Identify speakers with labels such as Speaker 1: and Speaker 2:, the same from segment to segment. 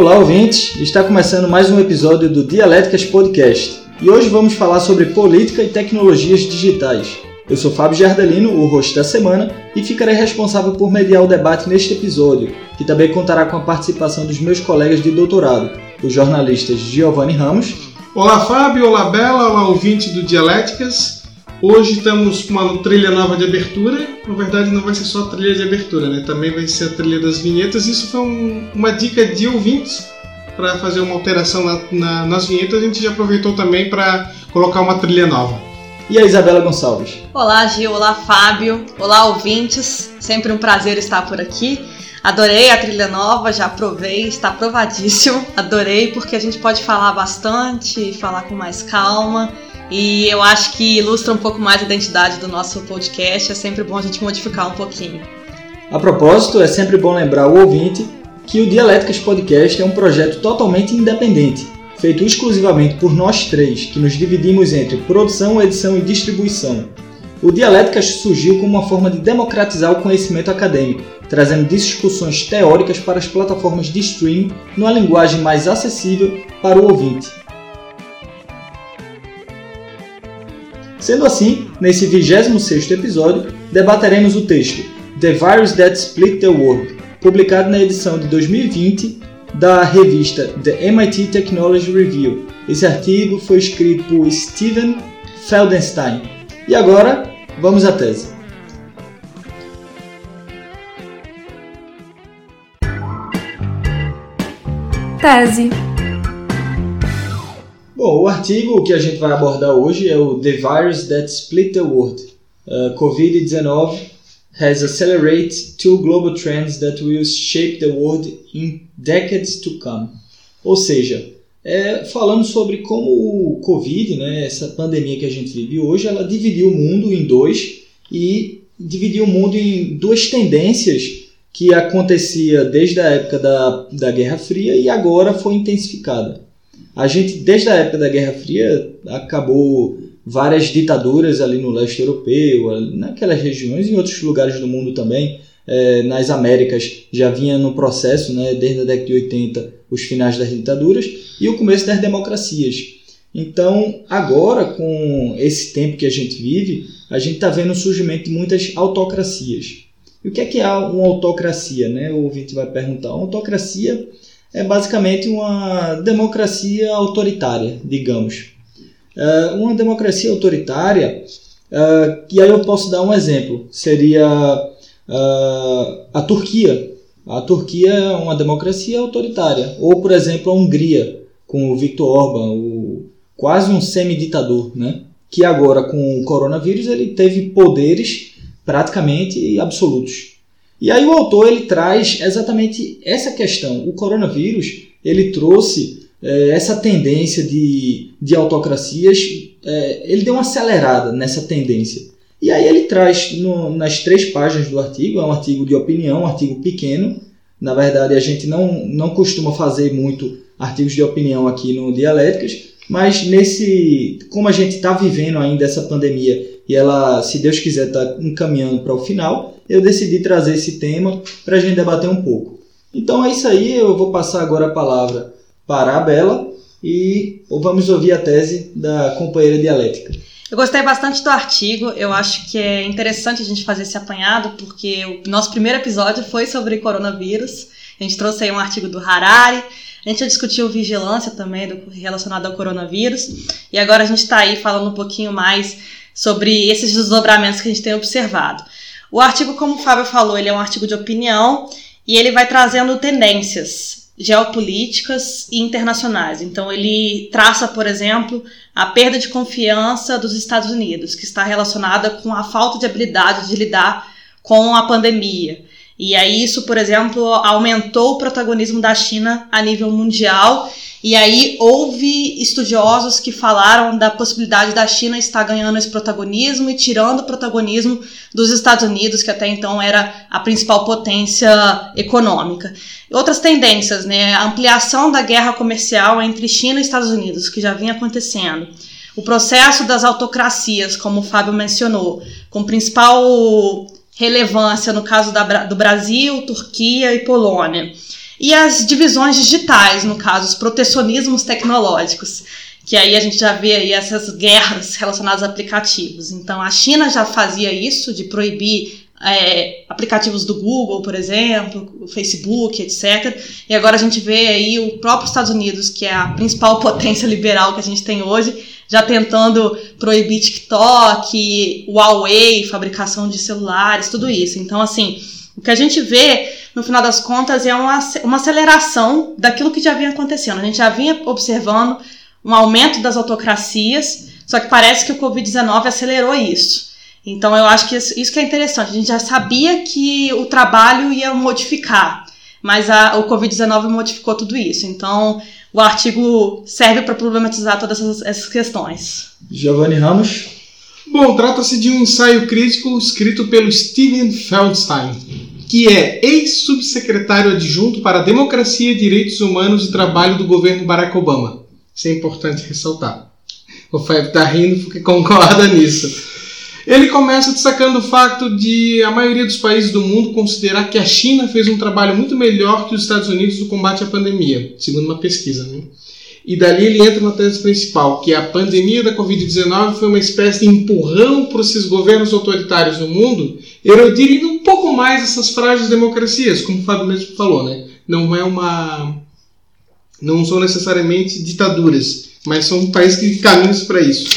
Speaker 1: Olá, ouvintes! Está começando mais um episódio do Dialéticas Podcast e hoje vamos falar sobre política e tecnologias digitais. Eu sou Fábio Giardelino, o host da semana, e ficarei responsável por mediar o debate neste episódio, que também contará com a participação dos meus colegas de doutorado, os jornalistas Giovanni Ramos.
Speaker 2: Olá, Fábio! Olá, Bela! Olá, ouvinte do Dialéticas! Hoje estamos com uma trilha nova de abertura. Na verdade, não vai ser só a trilha de abertura, né? Também vai ser a trilha das vinhetas. Isso foi um, uma dica de ouvintes para fazer uma alteração na, na, nas vinhetas. A gente já aproveitou também para colocar uma trilha nova.
Speaker 1: E a Isabela Gonçalves.
Speaker 3: Olá, Gil. Olá, Fábio. Olá, ouvintes. Sempre um prazer estar por aqui. Adorei a trilha nova, já provei, está aprovadíssimo. Adorei porque a gente pode falar bastante, falar com mais calma e eu acho que ilustra um pouco mais a identidade do nosso podcast. É sempre bom a gente modificar um pouquinho.
Speaker 1: A propósito, é sempre bom lembrar o ouvinte que o Dialéticas Podcast é um projeto totalmente independente, feito exclusivamente por nós três, que nos dividimos entre produção, edição e distribuição. O Dialéticas surgiu como uma forma de democratizar o conhecimento acadêmico, trazendo discussões teóricas para as plataformas de streaming numa linguagem mais acessível para o ouvinte. Sendo assim, nesse 26º episódio, debateremos o texto The Virus That Split the World, publicado na edição de 2020 da revista The MIT Technology Review. Esse artigo foi escrito por Steven Feldenstein. E agora, vamos à tese.
Speaker 4: Tese
Speaker 1: Bom, o artigo que a gente vai abordar hoje é o The Virus That Split the World. Uh, Covid-19 has accelerated two global trends that will shape the world in decades to come. Ou seja, é, falando sobre como o Covid, né, essa pandemia que a gente vive hoje, ela dividiu o mundo em dois e dividiu o mundo em duas tendências que acontecia desde a época da, da Guerra Fria e agora foi intensificada. A gente, desde a época da Guerra Fria, acabou várias ditaduras ali no leste europeu, naquelas regiões e em outros lugares do mundo também. É, nas Américas já vinha no processo, né, desde a década de 80, os finais das ditaduras e o começo das democracias. Então, agora, com esse tempo que a gente vive, a gente está vendo o surgimento de muitas autocracias. E o que é que é uma autocracia? Né? O ouvinte vai perguntar. Uma autocracia é basicamente uma democracia autoritária, digamos. Uh, uma democracia autoritária, uh, e aí eu posso dar um exemplo, seria uh, a Turquia. A Turquia é uma democracia autoritária. Ou, por exemplo, a Hungria, com o Viktor Orban, o, quase um semi-ditador, né? que agora, com o coronavírus, ele teve poderes praticamente absolutos. E aí o autor ele traz exatamente essa questão. O coronavírus ele trouxe é, essa tendência de, de autocracias, é, ele deu uma acelerada nessa tendência. E aí ele traz no, nas três páginas do artigo, é um artigo de opinião, um artigo pequeno. Na verdade, a gente não, não costuma fazer muito artigos de opinião aqui no Dialéticas, mas nesse, como a gente está vivendo ainda essa pandemia e ela, se Deus quiser, está encaminhando para o final, eu decidi trazer esse tema para a gente debater um pouco. Então é isso aí, eu vou passar agora a palavra para a Bela e vamos ouvir a tese da companheira dialética.
Speaker 3: Eu gostei bastante do artigo, eu acho que é interessante a gente fazer esse apanhado, porque o nosso primeiro episódio foi sobre coronavírus, a gente trouxe aí um artigo do Harari, a gente já discutiu vigilância também do, relacionado ao coronavírus, e agora a gente está aí falando um pouquinho mais sobre esses desdobramentos que a gente tem observado. O artigo, como o Fábio falou, ele é um artigo de opinião e ele vai trazendo tendências geopolíticas e internacionais. Então, ele traça, por exemplo, a perda de confiança dos Estados Unidos, que está relacionada com a falta de habilidade de lidar com a pandemia. E aí, isso, por exemplo, aumentou o protagonismo da China a nível mundial e aí houve estudiosos que falaram da possibilidade da China estar ganhando esse protagonismo e tirando o protagonismo dos Estados Unidos, que até então era a principal potência econômica. Outras tendências, né? A ampliação da guerra comercial entre China e Estados Unidos, que já vinha acontecendo. O processo das autocracias, como o Fábio mencionou, com principal relevância no caso da, do Brasil, Turquia e Polônia e as divisões digitais, no caso, os protecionismos tecnológicos, que aí a gente já vê aí essas guerras relacionadas a aplicativos. Então, a China já fazia isso, de proibir é, aplicativos do Google, por exemplo, Facebook, etc. E agora a gente vê aí o próprio Estados Unidos, que é a principal potência liberal que a gente tem hoje, já tentando proibir TikTok, Huawei, fabricação de celulares, tudo isso. Então, assim, o que a gente vê, no final das contas, é uma, uma aceleração daquilo que já vinha acontecendo. A gente já vinha observando um aumento das autocracias, só que parece que o Covid-19 acelerou isso. Então eu acho que isso que é interessante. A gente já sabia que o trabalho ia modificar, mas a, o Covid-19 modificou tudo isso. Então o artigo serve para problematizar todas essas, essas questões.
Speaker 1: Giovanni Ramos.
Speaker 2: Bom, trata-se de um ensaio crítico escrito pelo Steven Feldstein, que é ex-subsecretário adjunto para Democracia, Direitos Humanos e Trabalho do governo Barack Obama. Isso é importante ressaltar. O Fábio está rindo porque concorda nisso. Ele começa destacando o fato de a maioria dos países do mundo considerar que a China fez um trabalho muito melhor que os Estados Unidos no combate à pandemia, segundo uma pesquisa. Né? E dali ele entra na tese principal, que a pandemia da Covid-19 foi uma espécie de empurrão para esses governos autoritários no mundo erodirem um pouco mais essas frágeis democracias, como o Fábio mesmo falou, né? Não é uma. Não são necessariamente ditaduras, mas são países que caminham para isso.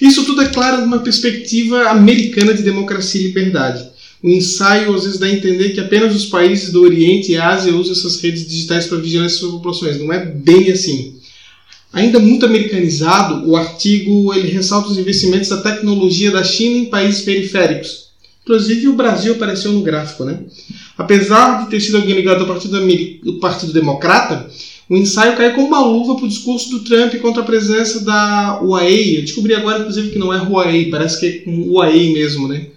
Speaker 2: Isso tudo é claro numa perspectiva americana de democracia e liberdade. O ensaio às vezes dá a entender que apenas os países do Oriente e Ásia usam essas redes digitais para vigilância sobre populações. Não é bem assim. Ainda muito americanizado, o artigo ele ressalta os investimentos da tecnologia da China em países periféricos. Inclusive o Brasil apareceu no gráfico, né? Apesar de ter sido alguém ligado ao Partido, do Partido Democrata, o ensaio cai como uma luva para o discurso do Trump contra a presença da Huawei. Eu descobri agora, inclusive, que não é Huawei, parece que é com Huawei mesmo, né?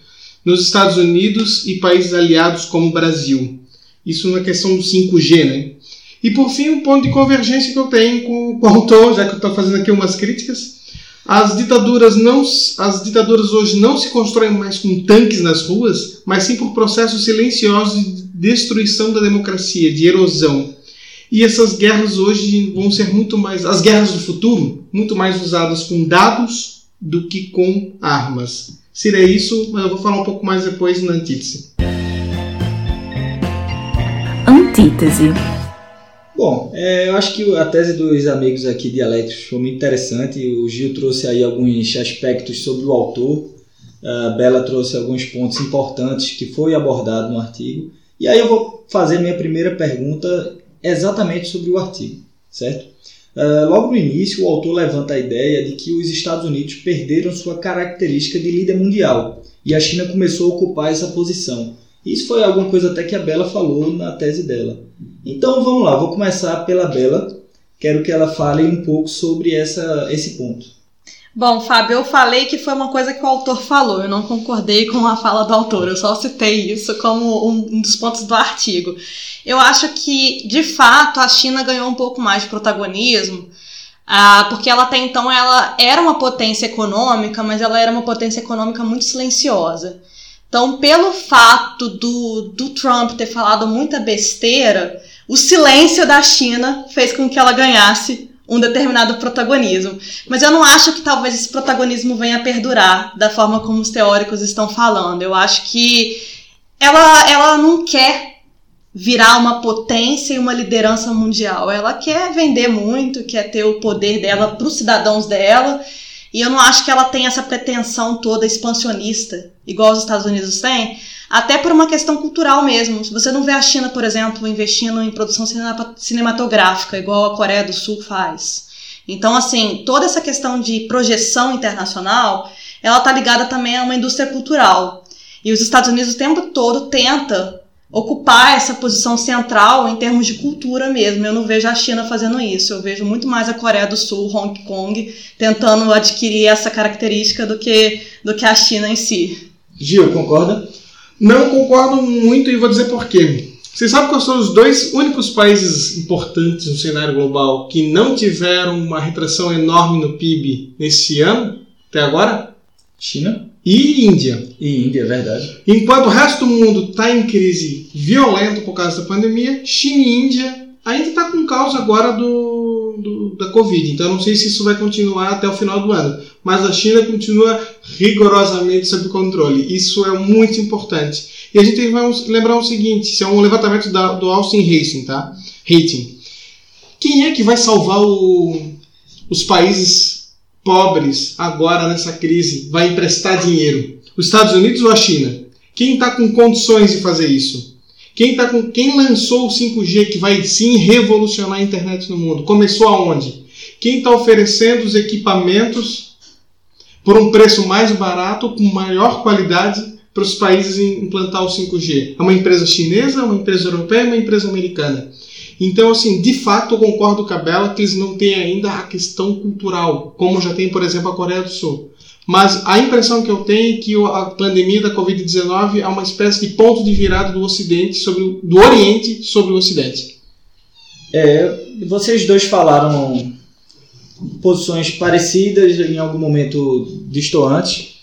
Speaker 2: Nos Estados Unidos e países aliados como o Brasil. Isso na questão do 5G, né? E por fim, um ponto de convergência que eu tenho com o autor, já que eu estou fazendo aqui umas críticas. As ditaduras, não, as ditaduras hoje não se constroem mais com tanques nas ruas, mas sim por processos silenciosos de destruição da democracia, de erosão. E essas guerras hoje vão ser muito mais, as guerras do futuro, muito mais usadas com dados do que com armas. Seria isso, mas eu vou falar um pouco mais depois na antítese.
Speaker 4: Antítese.
Speaker 1: Bom, é, eu acho que a tese dos amigos aqui dialéticos foi muito interessante. O Gil trouxe aí alguns aspectos sobre o autor. A Bela trouxe alguns pontos importantes que foi abordado no artigo. E aí eu vou fazer minha primeira pergunta exatamente sobre o artigo, certo? Uh, logo no início, o autor levanta a ideia de que os Estados Unidos perderam sua característica de líder mundial e a China começou a ocupar essa posição. Isso foi alguma coisa até que a Bela falou na tese dela. Então vamos lá, vou começar pela Bela. Quero que ela fale um pouco sobre essa, esse ponto.
Speaker 3: Bom, Fábio, eu falei que foi uma coisa que o autor falou, eu não concordei com a fala do autor, eu só citei isso como um dos pontos do artigo. Eu acho que, de fato, a China ganhou um pouco mais de protagonismo, ah, porque ela até então ela era uma potência econômica, mas ela era uma potência econômica muito silenciosa. Então, pelo fato do, do Trump ter falado muita besteira, o silêncio da China fez com que ela ganhasse um determinado protagonismo. Mas eu não acho que talvez esse protagonismo venha a perdurar da forma como os teóricos estão falando. Eu acho que ela, ela não quer virar uma potência e uma liderança mundial. Ela quer vender muito, quer ter o poder dela para os cidadãos dela. E eu não acho que ela tem essa pretensão toda expansionista, igual os Estados Unidos têm, até por uma questão cultural mesmo. Você não vê a China, por exemplo, investindo em produção cinematográfica, igual a Coreia do Sul faz. Então, assim, toda essa questão de projeção internacional, ela está ligada também a uma indústria cultural. E os Estados Unidos o tempo todo tenta ocupar essa posição central em termos de cultura mesmo. Eu não vejo a China fazendo isso. Eu vejo muito mais a Coreia do Sul, Hong Kong, tentando adquirir essa característica do que, do que a China em si.
Speaker 1: Gil, concorda?
Speaker 2: Não concordo muito e vou dizer por quê. Vocês sabem quais são os dois únicos países importantes no cenário global que não tiveram uma retração enorme no PIB nesse ano, até agora?
Speaker 1: China
Speaker 2: e Índia.
Speaker 1: E Índia, é verdade.
Speaker 2: Enquanto o resto do mundo está em crise violenta por causa da pandemia, China e Índia ainda está com causa agora do, do, da Covid. Então eu não sei se isso vai continuar até o final do ano. Mas a China continua rigorosamente sob controle. Isso é muito importante. E a gente vai lembrar o seguinte: isso é um levantamento da, do Austin Racing, tá? Rating. Quem é que vai salvar o, os países pobres agora nessa crise? Vai emprestar dinheiro? Os Estados Unidos ou a China? Quem está com condições de fazer isso? Quem, tá com, quem lançou o 5G que vai sim revolucionar a internet no mundo? Começou aonde? Quem está oferecendo os equipamentos por um preço mais barato, com maior qualidade, para os países implantar o 5G? É uma empresa chinesa, uma empresa europeia, uma empresa americana? Então, assim, de fato, eu concordo com a Bela que eles não têm ainda a questão cultural, como já tem, por exemplo, a Coreia do Sul. Mas a impressão que eu tenho é que a pandemia da Covid-19 é uma espécie de ponto de virada do Ocidente sobre do Oriente sobre o Ocidente.
Speaker 1: É, vocês dois falaram posições parecidas, em algum momento distoantes,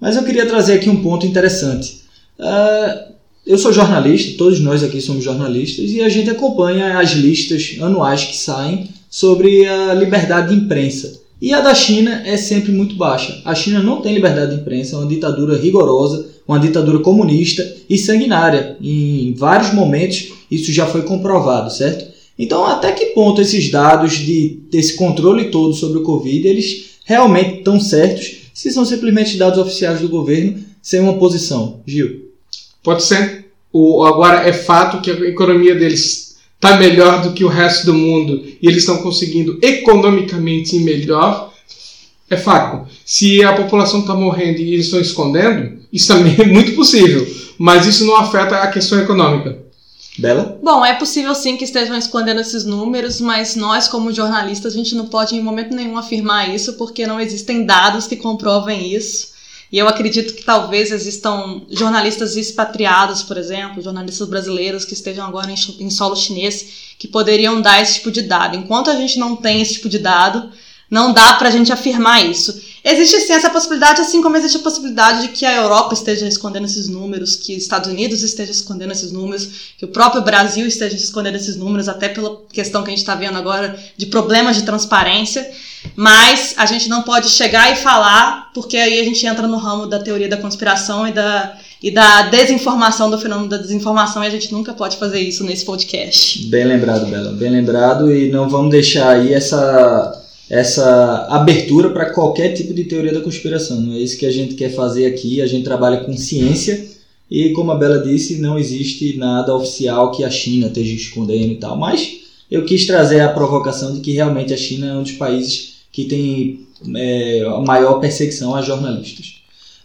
Speaker 1: mas eu queria trazer aqui um ponto interessante. Uh, eu sou jornalista, todos nós aqui somos jornalistas, e a gente acompanha as listas anuais que saem sobre a liberdade de imprensa. E a da China é sempre muito baixa. A China não tem liberdade de imprensa, é uma ditadura rigorosa, uma ditadura comunista e sanguinária. Em vários momentos isso já foi comprovado, certo? Então, até que ponto esses dados de desse controle todo sobre o Covid, eles realmente estão certos, se são simplesmente dados oficiais do governo sem uma posição? Gil?
Speaker 2: Pode ser. O, agora, é fato que a economia deles está melhor do que o resto do mundo e eles estão conseguindo economicamente melhor, é fato. Se a população está morrendo e eles estão escondendo, isso também é muito possível, mas isso não afeta a questão econômica.
Speaker 1: Bela?
Speaker 3: Bom, é possível sim que estejam escondendo esses números, mas nós, como jornalistas, a gente não pode em momento nenhum afirmar isso, porque não existem dados que comprovem isso. E eu acredito que talvez existam jornalistas expatriados, por exemplo, jornalistas brasileiros que estejam agora em, em solo chinês, que poderiam dar esse tipo de dado. Enquanto a gente não tem esse tipo de dado, não dá para a gente afirmar isso. Existe sim essa possibilidade, assim como existe a possibilidade de que a Europa esteja escondendo esses números, que os Estados Unidos estejam escondendo esses números, que o próprio Brasil esteja escondendo esses números, até pela questão que a gente está vendo agora de problemas de transparência. Mas a gente não pode chegar e falar, porque aí a gente entra no ramo da teoria da conspiração e da, e da desinformação, do fenômeno da desinformação, e a gente nunca pode fazer isso nesse podcast.
Speaker 1: Bem lembrado, Bela, bem lembrado, e não vamos deixar aí essa, essa abertura para qualquer tipo de teoria da conspiração. Não é isso que a gente quer fazer aqui, a gente trabalha com ciência, e como a Bela disse, não existe nada oficial que a China esteja escondendo e tal, mas eu quis trazer a provocação de que realmente a China é um dos países que tem é, maior perseguição a jornalistas.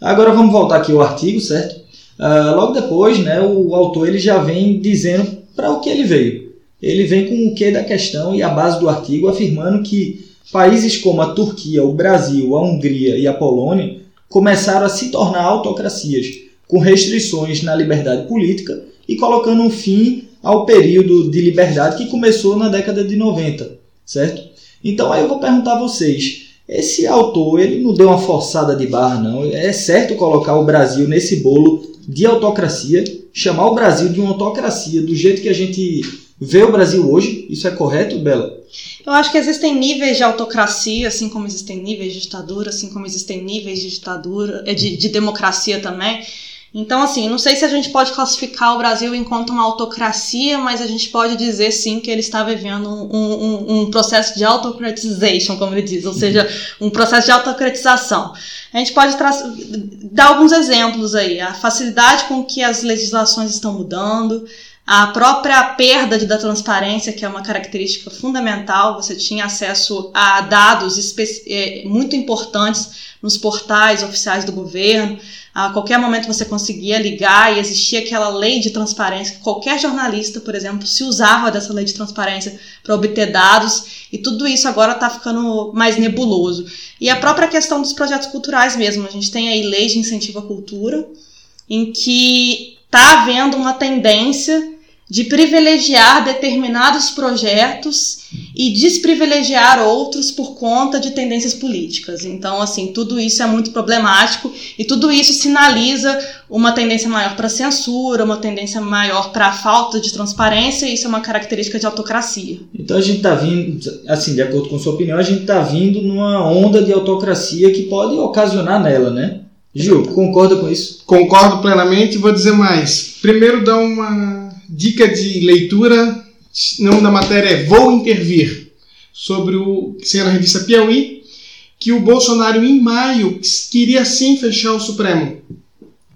Speaker 1: Agora vamos voltar aqui ao artigo, certo? Uh, logo depois, né, o autor ele já vem dizendo para o que ele veio. Ele vem com o que da questão e a base do artigo afirmando que países como a Turquia, o Brasil, a Hungria e a Polônia começaram a se tornar autocracias, com restrições na liberdade política e colocando um fim ao período de liberdade que começou na década de 90, certo? Então aí eu vou perguntar a vocês, esse autor ele não deu uma forçada de barra não? É certo colocar o Brasil nesse bolo de autocracia, chamar o Brasil de uma autocracia do jeito que a gente vê o Brasil hoje? Isso é correto, Bela?
Speaker 3: Eu acho que existem níveis de autocracia, assim como existem níveis de ditadura, assim como existem níveis de ditadura, eh, de, de democracia também. Então, assim, não sei se a gente pode classificar o Brasil enquanto uma autocracia, mas a gente pode dizer sim que ele está vivendo um, um, um processo de autocratization, como ele diz, ou seja, um processo de autocratização. A gente pode dar alguns exemplos aí. A facilidade com que as legislações estão mudando, a própria perda da transparência, que é uma característica fundamental, você tinha acesso a dados eh, muito importantes nos portais oficiais do governo. A qualquer momento você conseguia ligar e existia aquela lei de transparência. Qualquer jornalista, por exemplo, se usava dessa lei de transparência para obter dados, e tudo isso agora está ficando mais nebuloso. E a própria questão dos projetos culturais mesmo. A gente tem aí lei de incentivo à cultura, em que está havendo uma tendência de privilegiar determinados projetos e desprivilegiar outros por conta de tendências políticas. Então, assim, tudo isso é muito problemático e tudo isso sinaliza uma tendência maior para censura, uma tendência maior para falta de transparência, e isso é uma característica de autocracia.
Speaker 1: Então a gente está vindo, assim, de acordo com sua opinião, a gente está vindo numa onda de autocracia que pode ocasionar nela, né? Gil, concorda com isso?
Speaker 2: Concordo plenamente. Vou dizer mais. Primeiro, dar uma dica de leitura, o nome da matéria é Vou Intervir, sobre o que saiu na revista Piauí, que o Bolsonaro em maio queria sim fechar o Supremo.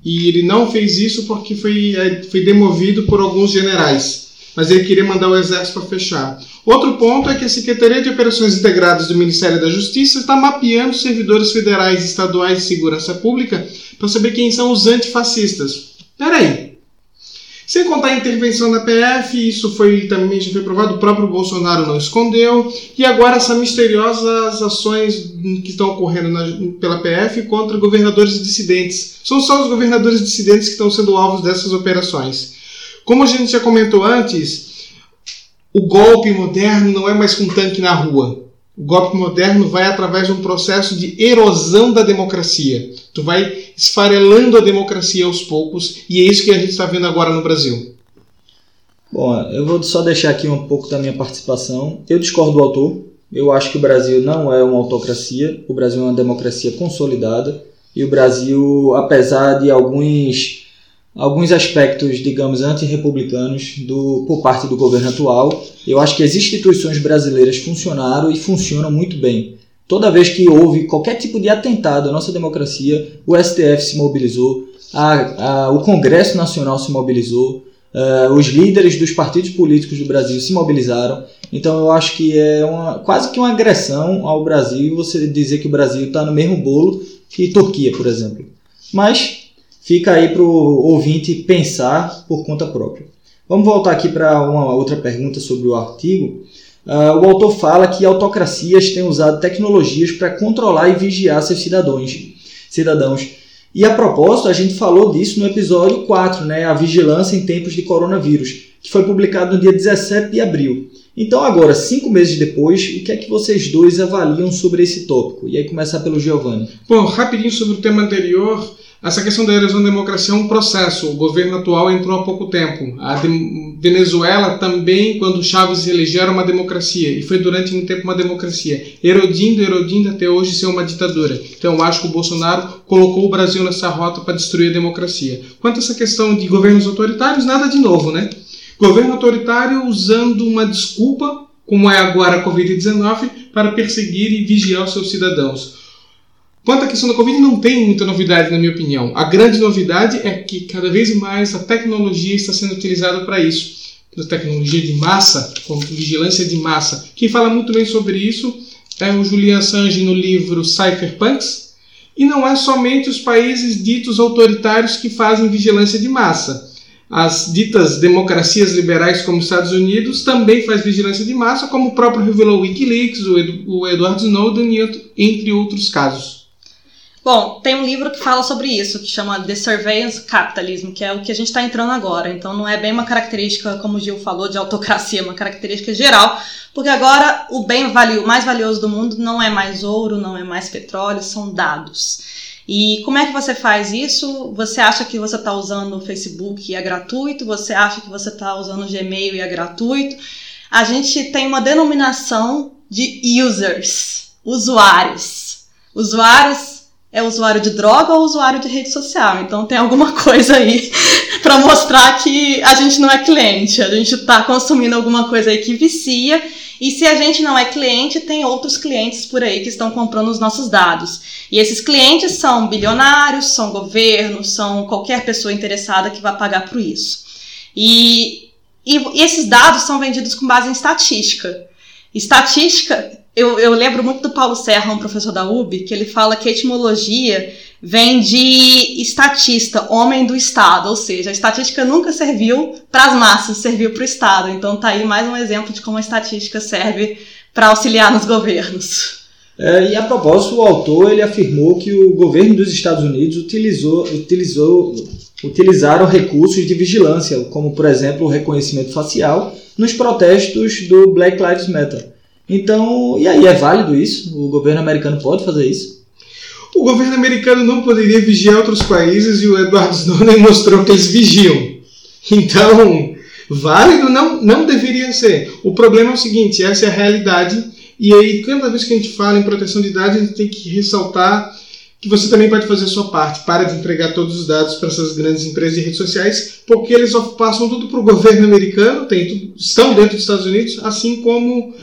Speaker 2: E ele não fez isso porque foi, é, foi demovido por alguns generais. Mas ele queria mandar o exército para fechar. Outro ponto é que a Secretaria de Operações Integradas do Ministério da Justiça está mapeando servidores federais e estaduais de segurança pública para saber quem são os antifascistas. Peraí, sem contar a intervenção da PF, isso foi também já foi provado, o próprio Bolsonaro não escondeu, e agora essas misteriosas ações que estão ocorrendo na, pela PF contra governadores dissidentes. São só os governadores dissidentes que estão sendo alvos dessas operações. Como a gente já comentou antes, o golpe moderno não é mais com um tanque na rua. O golpe moderno vai através de um processo de erosão da democracia. Tu vai esfarelando a democracia aos poucos e é isso que a gente está vendo agora no Brasil.
Speaker 1: Bom, eu vou só deixar aqui um pouco da minha participação. Eu discordo do autor. Eu acho que o Brasil não é uma autocracia. O Brasil é uma democracia consolidada. E o Brasil, apesar de alguns, alguns aspectos, digamos, antirrepublicanos do, por parte do governo atual, eu acho que as instituições brasileiras funcionaram e funcionam muito bem. Toda vez que houve qualquer tipo de atentado à nossa democracia, o STF se mobilizou, a, a, o Congresso Nacional se mobilizou, uh, os líderes dos partidos políticos do Brasil se mobilizaram. Então eu acho que é uma, quase que uma agressão ao Brasil você dizer que o Brasil está no mesmo bolo que Turquia, por exemplo. Mas fica aí para o ouvinte pensar por conta própria. Vamos voltar aqui para uma outra pergunta sobre o artigo. Uh, o autor fala que autocracias têm usado tecnologias para controlar e vigiar seus cidadãos. cidadãos. E a propósito, a gente falou disso no episódio 4, né, a vigilância em tempos de coronavírus, que foi publicado no dia 17 de abril. Então, agora, cinco meses depois, o que é que vocês dois avaliam sobre esse tópico? E aí, começar pelo Giovanni.
Speaker 2: Bom, rapidinho sobre o tema anterior. Essa questão da erosão da democracia é um processo. O governo atual entrou há pouco tempo. A Venezuela também, quando Chávez se elegeu, era uma democracia. E foi durante muito tempo uma democracia. Erodindo, erodindo até hoje ser uma ditadura. Então eu acho que o Bolsonaro colocou o Brasil nessa rota para destruir a democracia. Quanto a essa questão de governos autoritários, nada de novo, né? Governo autoritário usando uma desculpa, como é agora a Covid-19, para perseguir e vigiar os seus cidadãos. Quanto à questão da Covid, não tem muita novidade, na minha opinião. A grande novidade é que cada vez mais a tecnologia está sendo utilizada para isso. A tecnologia de massa, como vigilância de massa. Quem fala muito bem sobre isso é o Julian Assange no livro Cypherpunks. E não é somente os países ditos autoritários que fazem vigilância de massa. As ditas democracias liberais como os Estados Unidos também faz vigilância de massa, como o próprio revelou o Wikileaks, o Edward Snowden, entre outros casos.
Speaker 3: Bom, tem um livro que fala sobre isso, que chama The Surveillance Capitalism, que é o que a gente está entrando agora. Então não é bem uma característica, como o Gil falou, de autocracia, é uma característica geral, porque agora o bem valio, mais valioso do mundo não é mais ouro, não é mais petróleo, são dados. E como é que você faz isso? Você acha que você está usando o Facebook e é gratuito? Você acha que você está usando o Gmail e é gratuito? A gente tem uma denominação de users, usuários. Usuários é usuário de droga ou usuário de rede social. Então tem alguma coisa aí para mostrar que a gente não é cliente, a gente está consumindo alguma coisa aí que vicia. E se a gente não é cliente, tem outros clientes por aí que estão comprando os nossos dados. E esses clientes são bilionários, são governos, são qualquer pessoa interessada que vai pagar por isso. E, e, e esses dados são vendidos com base em estatística. Estatística eu, eu lembro muito do Paulo Serra, um professor da UB, que ele fala que etimologia vem de estatista, homem do Estado, ou seja, a estatística nunca serviu para as massas, serviu para o Estado. Então tá aí mais um exemplo de como a estatística serve para auxiliar nos governos.
Speaker 1: É, e a propósito, o autor ele afirmou que o governo dos Estados Unidos utilizou, utilizou utilizaram recursos de vigilância, como por exemplo o reconhecimento facial, nos protestos do Black Lives Matter. Então, e aí, é válido isso? O governo americano pode fazer isso?
Speaker 2: O governo americano não poderia vigiar outros países e o Edward Snowden mostrou que eles vigiam. Então, válido não, não deveria ser. O problema é o seguinte: essa é a realidade. E aí, cada vez que a gente fala em proteção de dados, a gente tem que ressaltar que você também pode fazer a sua parte. Para de entregar todos os dados para essas grandes empresas de redes sociais, porque eles passam tudo para o governo americano, tem estão dentro dos Estados Unidos, assim como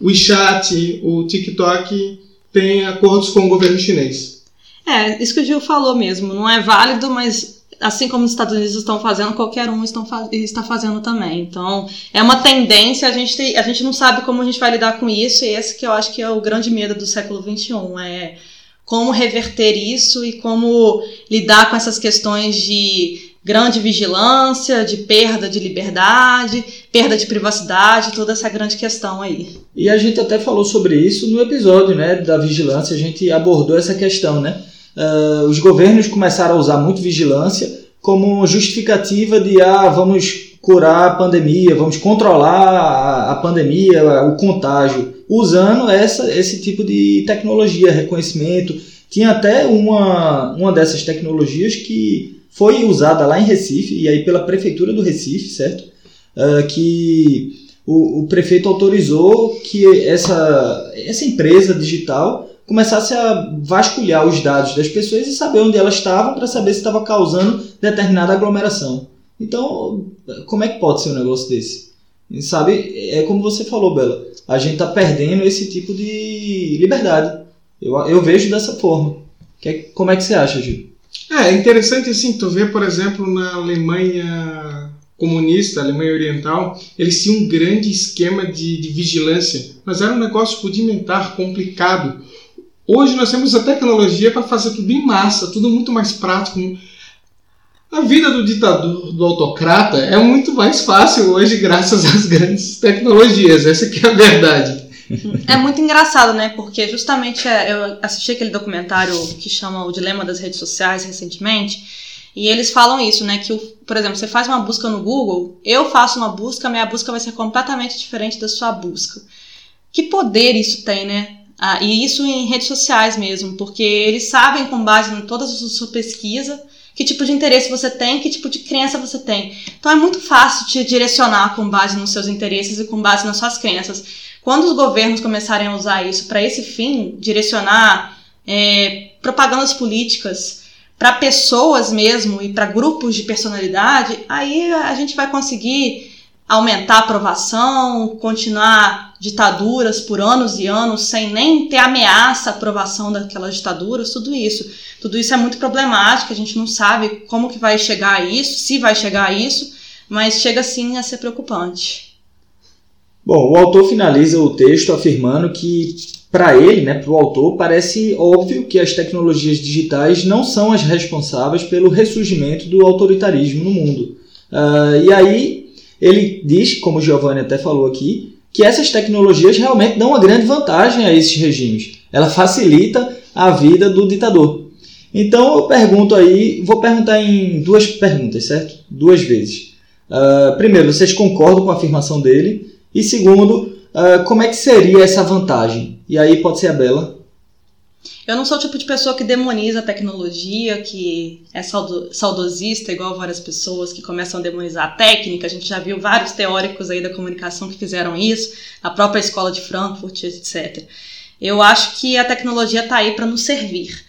Speaker 2: o WeChat, o TikTok têm acordos com o governo chinês.
Speaker 3: É, isso que o Gil falou mesmo. Não é válido, mas assim como os Estados Unidos estão fazendo, qualquer um estão, está fazendo também. Então, é uma tendência, a gente, tem, a gente não sabe como a gente vai lidar com isso, e esse que eu acho que é o grande medo do século XXI. É como reverter isso e como lidar com essas questões de grande vigilância, de perda de liberdade, perda de privacidade, toda essa grande questão aí.
Speaker 1: E a gente até falou sobre isso no episódio né, da vigilância, a gente abordou essa questão, né? Uh, os governos começaram a usar muito vigilância como justificativa de ah, vamos curar a pandemia, vamos controlar a, pandemia, o contágio usando essa, esse tipo de tecnologia, reconhecimento. Tinha até uma, uma dessas tecnologias que foi usada lá em Recife, e aí pela prefeitura do Recife, certo? Uh, que o, o, prefeito autorizou que essa, essa empresa digital começasse a vasculhar os dados das pessoas e saber onde elas estavam para saber se estava causando determinada aglomeração. Então, como é que pode ser um negócio desse? E sabe, é como você falou, Bela a gente está perdendo esse tipo de liberdade. Eu, eu vejo dessa forma. Que, como é que você acha, Gil?
Speaker 2: É, interessante assim, tu vê, por exemplo, na Alemanha comunista, Alemanha Oriental, eles tinham um grande esquema de, de vigilância, mas era um negócio rudimentar, complicado. Hoje nós temos a tecnologia para fazer tudo em massa, tudo muito mais prático. A vida do ditador, do autocrata, é muito mais fácil hoje graças às grandes tecnologias. Essa que é a verdade.
Speaker 3: É muito engraçado, né? Porque justamente é, eu assisti aquele documentário que chama O Dilema das Redes Sociais recentemente, e eles falam isso, né? Que, por exemplo, você faz uma busca no Google, eu faço uma busca, minha busca vai ser completamente diferente da sua busca. Que poder isso tem, né? Ah, e isso em redes sociais mesmo, porque eles sabem, com base em toda a sua pesquisa, que tipo de interesse você tem, que tipo de crença você tem. Então é muito fácil te direcionar com base nos seus interesses e com base nas suas crenças. Quando os governos começarem a usar isso para esse fim, direcionar é, propagandas políticas para pessoas mesmo e para grupos de personalidade, aí a gente vai conseguir aumentar a aprovação, continuar ditaduras por anos e anos sem nem ter ameaça à aprovação daquelas ditaduras, tudo isso. Tudo isso é muito problemático, a gente não sabe como que vai chegar a isso, se vai chegar a isso, mas chega sim a ser preocupante.
Speaker 1: Bom, o autor finaliza o texto afirmando que para ele, né, para o autor, parece óbvio que as tecnologias digitais não são as responsáveis pelo ressurgimento do autoritarismo no mundo. Uh, e aí ele diz, como Giovanni até falou aqui, que essas tecnologias realmente dão uma grande vantagem a esses regimes. Ela facilita a vida do ditador. Então eu pergunto aí, vou perguntar em duas perguntas, certo? Duas vezes. Uh, primeiro, vocês concordam com a afirmação dele? E segundo, uh, como é que seria essa vantagem? E aí pode ser a Bela.
Speaker 3: Eu não sou o tipo de pessoa que demoniza a tecnologia, que é saudosista, igual várias pessoas que começam a demonizar a técnica. A gente já viu vários teóricos aí da comunicação que fizeram isso, a própria escola de Frankfurt, etc. Eu acho que a tecnologia está aí para nos servir.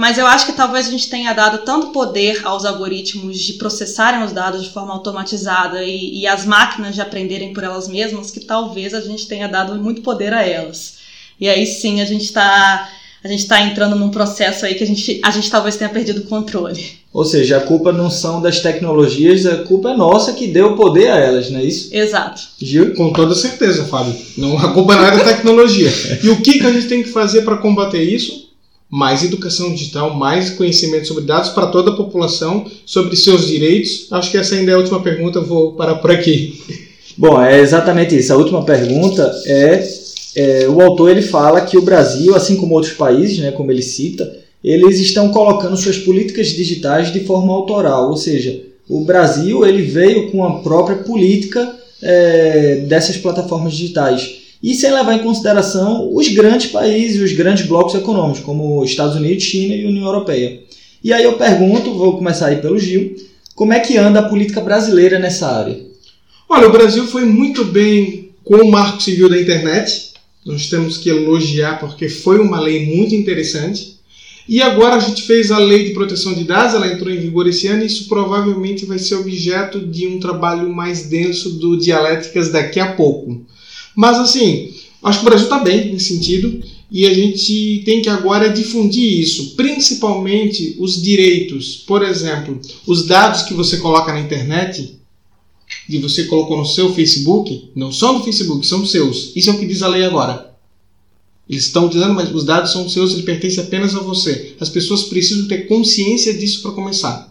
Speaker 3: Mas eu acho que talvez a gente tenha dado tanto poder aos algoritmos de processarem os dados de forma automatizada e, e as máquinas de aprenderem por elas mesmas, que talvez a gente tenha dado muito poder a elas. E aí sim a gente está a gente está entrando num processo aí que a gente, a gente talvez tenha perdido o controle.
Speaker 1: Ou seja, a culpa não são das tecnologias, a culpa é nossa que deu poder a elas, não é isso?
Speaker 3: Exato.
Speaker 2: Gil? Com toda certeza, Fábio. Não, a culpa não é da tecnologia. e o que, que a gente tem que fazer para combater isso? Mais educação digital, mais conhecimento sobre dados para toda a população, sobre seus direitos. Acho que essa ainda é a última pergunta, vou parar por aqui.
Speaker 1: Bom, é exatamente isso. A última pergunta é é, o autor ele fala que o Brasil, assim como outros países, né, como ele cita, eles estão colocando suas políticas digitais de forma autoral, ou seja, o Brasil ele veio com a própria política é, dessas plataformas digitais e sem levar em consideração os grandes países, os grandes blocos econômicos, como Estados Unidos, China e União Europeia. E aí eu pergunto, vou começar aí pelo Gil, como é que anda a política brasileira nessa área?
Speaker 2: Olha, o Brasil foi muito bem com o Marco Civil da Internet. Nós temos que elogiar porque foi uma lei muito interessante. E agora a gente fez a lei de proteção de dados, ela entrou em vigor esse ano e isso provavelmente vai ser objeto de um trabalho mais denso do Dialéticas daqui a pouco. Mas assim, acho que o Brasil está bem nesse sentido e a gente tem que agora difundir isso, principalmente os direitos. Por exemplo, os dados que você coloca na internet, que você colocou no seu Facebook, não são do Facebook, são seus. Isso é o que diz a lei agora. Eles estão dizendo, mas os dados são seus, eles pertencem apenas a você. As pessoas precisam ter consciência disso para começar.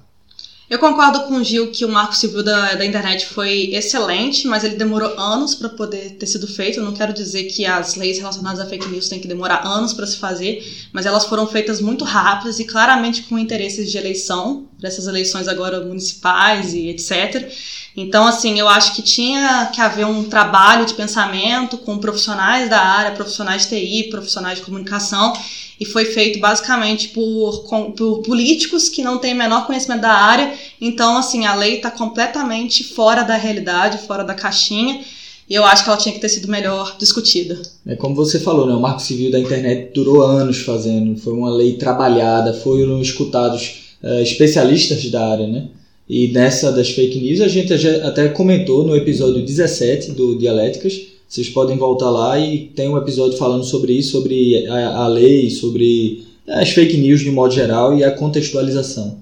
Speaker 3: Eu concordo com o Gil que o marco civil da, da internet foi excelente, mas ele demorou anos para poder ter sido feito. Eu não quero dizer que as leis relacionadas a fake news têm que demorar anos para se fazer, mas elas foram feitas muito rápidas e claramente com interesses de eleição, dessas eleições agora municipais e etc. Então, assim, eu acho que tinha que haver um trabalho de pensamento com profissionais da área, profissionais de TI, profissionais de comunicação, e foi feito basicamente por, por políticos que não têm menor conhecimento da área. Então, assim, a lei está completamente fora da realidade, fora da caixinha. E eu acho que ela tinha que ter sido melhor discutida.
Speaker 1: É como você falou, né? O Marco Civil da Internet durou anos fazendo. Foi uma lei trabalhada, foram escutados uh, especialistas da área, né? E nessa das fake news a gente até comentou no episódio 17 do Dialéticas vocês podem voltar lá e tem um episódio falando sobre isso, sobre a, a lei, sobre as fake news de modo geral e a contextualização.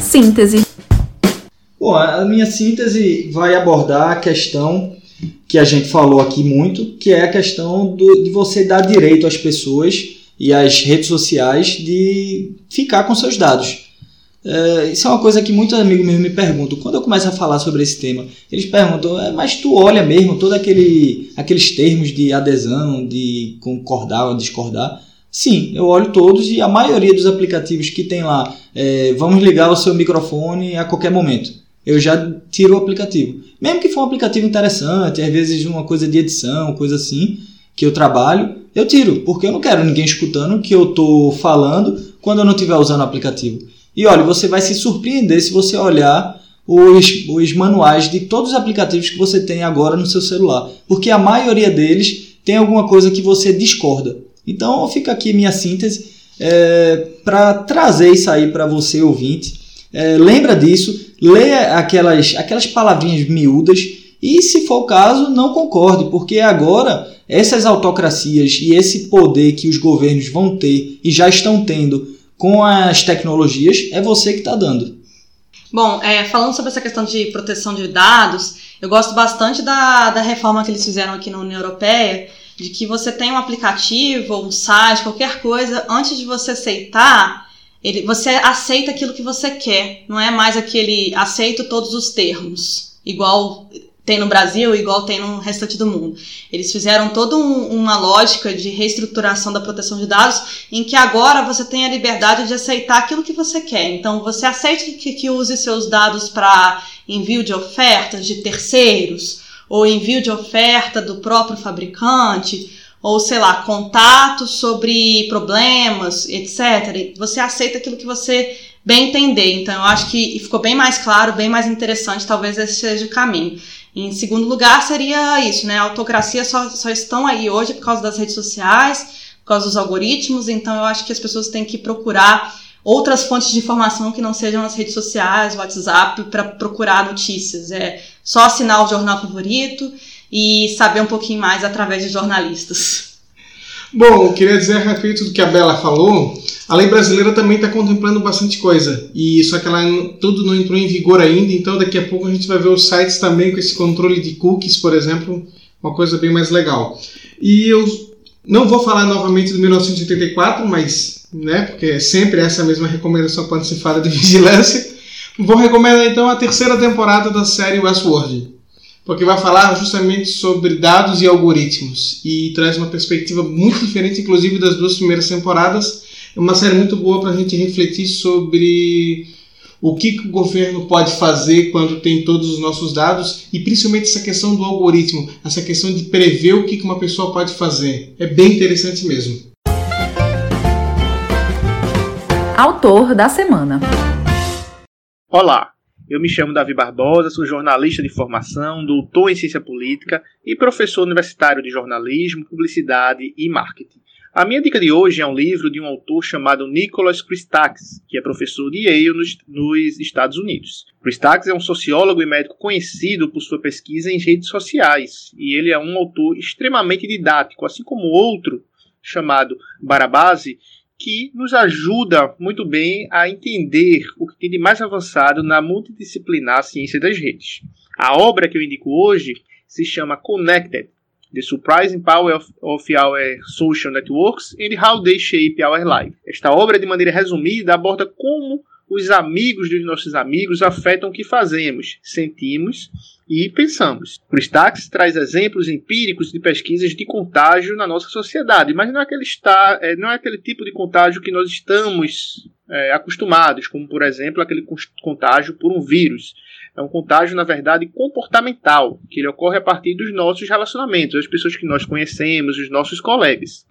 Speaker 4: Síntese.
Speaker 1: Bom, a minha síntese vai abordar a questão que a gente falou aqui muito, que é a questão do, de você dar direito às pessoas e às redes sociais de ficar com seus dados. É, isso é uma coisa que muitos amigos meus me perguntam. Quando eu começo a falar sobre esse tema, eles perguntam, é, mas tu olha mesmo todos aquele, aqueles termos de adesão, de concordar ou discordar? Sim, eu olho todos e a maioria dos aplicativos que tem lá, é, vamos ligar o seu microfone a qualquer momento. Eu já tiro o aplicativo. Mesmo que for um aplicativo interessante, às vezes uma coisa de edição, coisa assim, que eu trabalho, eu tiro, porque eu não quero ninguém escutando o que eu estou falando quando eu não estiver usando o aplicativo. E olha, você vai se surpreender se você olhar os, os manuais de todos os aplicativos que você tem agora no seu celular, porque a maioria deles tem alguma coisa que você discorda. Então fica aqui minha síntese é, para trazer isso aí para você ouvinte. É, lembra disso, lê aquelas, aquelas palavrinhas miúdas e, se for o caso, não concorde, porque agora essas autocracias e esse poder que os governos vão ter e já estão tendo com as tecnologias, é você que está dando.
Speaker 3: Bom, é, falando sobre essa questão de proteção de dados, eu gosto bastante da, da reforma que eles fizeram aqui na União Europeia, de que você tem um aplicativo um site, qualquer coisa, antes de você aceitar, ele, você aceita aquilo que você quer, não é mais aquele aceito todos os termos, igual tem no Brasil igual tem no restante do mundo. Eles fizeram toda um, uma lógica de reestruturação da proteção de dados em que agora você tem a liberdade de aceitar aquilo que você quer. Então você aceita que, que use seus dados para envio de ofertas de terceiros ou envio de oferta do próprio fabricante ou sei lá, contatos sobre problemas, etc. Você aceita aquilo que você bem entender. Então eu acho que ficou bem mais claro, bem mais interessante, talvez esse seja o caminho. Em segundo lugar, seria isso, né? Autocracia só, só estão aí hoje por causa das redes sociais, por causa dos algoritmos, então eu acho que as pessoas têm que procurar outras fontes de informação que não sejam as redes sociais, WhatsApp, para procurar notícias. É só assinar o jornal favorito e saber um pouquinho mais através de jornalistas.
Speaker 2: Bom, eu queria dizer a respeito do que a Bela falou, a lei brasileira também está contemplando bastante coisa, e só que ela tudo não entrou em vigor ainda, então daqui a pouco a gente vai ver os sites também com esse controle de cookies, por exemplo, uma coisa bem mais legal. E eu não vou falar novamente do 1984, mas, né, porque é sempre essa mesma recomendação quando se fala de vigilância. Vou recomendar então a terceira temporada da série Westworld. Porque vai falar justamente sobre dados e algoritmos e traz uma perspectiva muito diferente, inclusive das duas primeiras temporadas. É uma série muito boa para a gente refletir sobre o que, que, o governo pode fazer quando tem todos os nossos dados e principalmente essa questão do algoritmo, essa questão de prever o que, que uma pessoa pode fazer. É bem interessante mesmo.
Speaker 4: Autor da semana.
Speaker 5: Olá, eu me chamo Davi Barbosa, sou jornalista de formação, doutor em ciência política e professor universitário de jornalismo, publicidade e marketing. A minha dica de hoje é um livro de um autor chamado Nicholas Christakis, que é professor de Yale nos, nos Estados Unidos. Christakis é um sociólogo e médico conhecido por sua pesquisa em redes sociais, e ele é um autor extremamente didático, assim como outro chamado Barabasi, que nos ajuda muito bem a entender o que tem de mais avançado na multidisciplinar ciência das redes. A obra que eu indico hoje se chama Connected: The Surprising Power of, Our Social Networks and How They Shape Our Life. Esta obra, de maneira resumida, aborda como os amigos dos nossos amigos afetam o que fazemos, sentimos e pensamos. Stax traz exemplos empíricos de pesquisas de contágio na nossa sociedade, mas não é aquele, está, é, não é aquele tipo de contágio que nós estamos é, acostumados, como por exemplo aquele contágio por um vírus. É um contágio, na verdade, comportamental, que ele ocorre a partir dos nossos relacionamentos, as pessoas que nós conhecemos, os nossos colegas.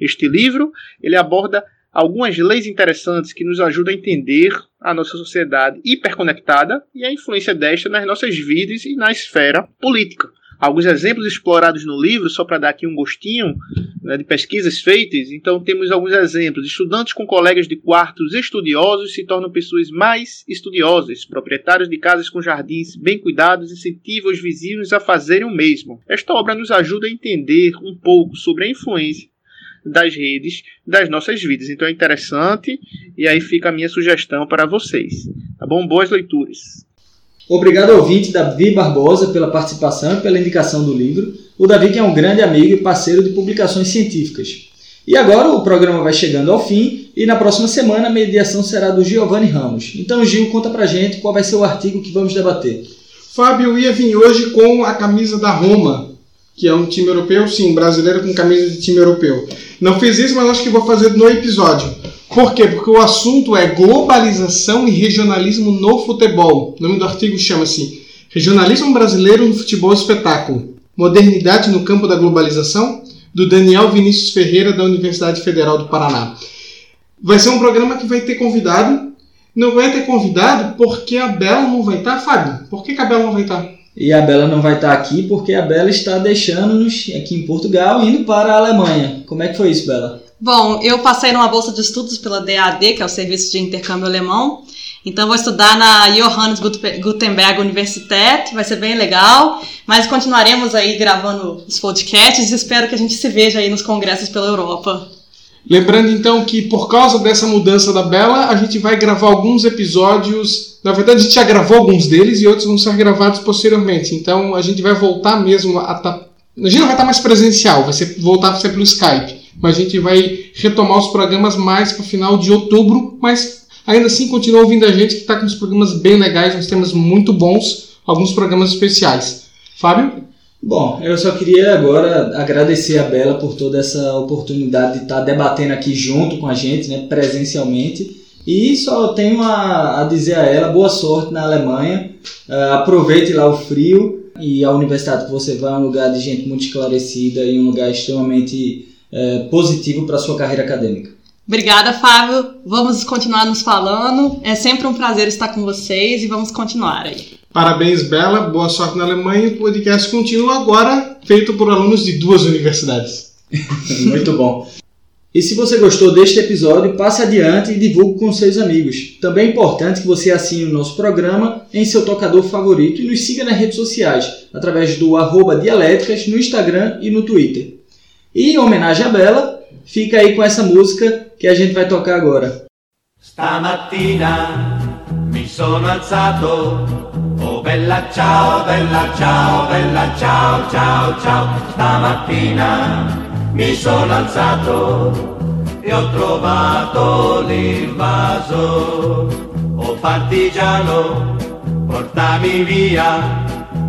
Speaker 5: Este livro ele aborda algumas leis interessantes que nos ajudam a entender a nossa sociedade hiperconectada e a influência desta nas nossas vidas e na esfera política. Alguns exemplos explorados no livro, só para dar aqui um gostinho né, de pesquisas feitas. Então, temos alguns exemplos. Estudantes com colegas de quartos estudiosos se tornam pessoas mais estudiosas. Proprietários de casas com jardins bem cuidados incentivam os vizinhos a fazerem o mesmo. Esta obra nos ajuda a entender um pouco sobre a influência das redes das nossas vidas. Então é interessante e aí fica a minha sugestão para vocês. Tá bom? Boas leituras.
Speaker 1: Obrigado ouvinte Davi Barbosa pela participação e pela indicação do livro. O Davi que é um grande amigo e parceiro de publicações científicas. E agora o programa vai chegando ao fim e na próxima semana a mediação será do Giovanni Ramos. Então Gil, conta pra gente qual vai ser o artigo que vamos debater.
Speaker 2: Fábio ia vir hoje com a camisa da Roma, que é um time europeu, sim, brasileiro com camisa de time europeu. Não fiz isso, mas acho que vou fazer no episódio. Por quê? Porque o assunto é globalização e regionalismo no futebol. O nome do artigo chama-se Regionalismo Brasileiro no Futebol Espetáculo. Modernidade no campo da globalização, do Daniel Vinícius Ferreira, da Universidade Federal do Paraná. Vai ser um programa que vai ter convidado. Não vai ter convidado porque a Bela não vai estar, Fábio. Por que, que a Bela não vai estar?
Speaker 1: E a Bela não vai estar aqui porque a Bela está deixando-nos aqui em Portugal indo para a Alemanha. Como é que foi isso, Bela?
Speaker 3: Bom, eu passei numa bolsa de estudos pela DAD, que é o Serviço de Intercâmbio Alemão. Então vou estudar na Johannes Gutenberg Universität, vai ser bem legal. Mas continuaremos aí gravando os podcasts e espero que a gente se veja aí nos congressos pela Europa.
Speaker 2: Lembrando então que por causa dessa mudança da Bela, a gente vai gravar alguns episódios. Na verdade, a gente já gravou alguns deles e outros vão ser gravados posteriormente. Então a gente vai voltar mesmo a tá... A gente não vai estar mais presencial, vai ser, voltar a ser pelo Skype. Mas a gente vai retomar os programas mais para final de outubro. Mas ainda assim continua ouvindo a gente que está com uns programas bem legais, uns temas muito bons, alguns programas especiais. Fábio?
Speaker 1: Bom, eu só queria agora agradecer a Bela por toda essa oportunidade de estar debatendo aqui junto com a gente, né, presencialmente. E só tenho a, a dizer a ela boa sorte na Alemanha. Uh, aproveite lá o frio e a universidade que você vai é um lugar de gente muito esclarecida e um lugar extremamente uh, positivo para sua carreira acadêmica.
Speaker 3: Obrigada, Fábio. Vamos continuar nos falando. É sempre um prazer estar com vocês e vamos continuar aí.
Speaker 2: Parabéns, Bela. Boa sorte na Alemanha. O podcast continua agora, feito por alunos de duas universidades.
Speaker 1: Muito bom. E se você gostou deste episódio, passe adiante e divulgue com seus amigos. Também é importante que você assine o nosso programa em seu tocador favorito e nos siga nas redes sociais, através do arroba Dialéticas no Instagram e no Twitter. E em homenagem a Bela, fica aí com essa música que a gente vai tocar agora. Stamattina mi sono alzato Oh bella ciao, bella ciao, bella ciao, ciao, ciao. Stamattina mi sono alzato e ho trovato l'invaso. Oh partigiano, portami via,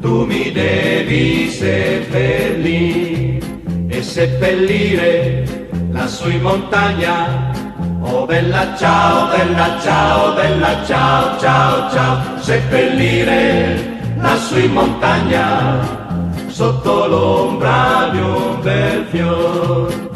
Speaker 6: tu mi devi seppellire e seppellire lassù in montagna. Oh bella ciao, bella ciao, bella ciao, ciao, ciao, seppellire lassù in montagna sotto l'ombra di un bel fiore.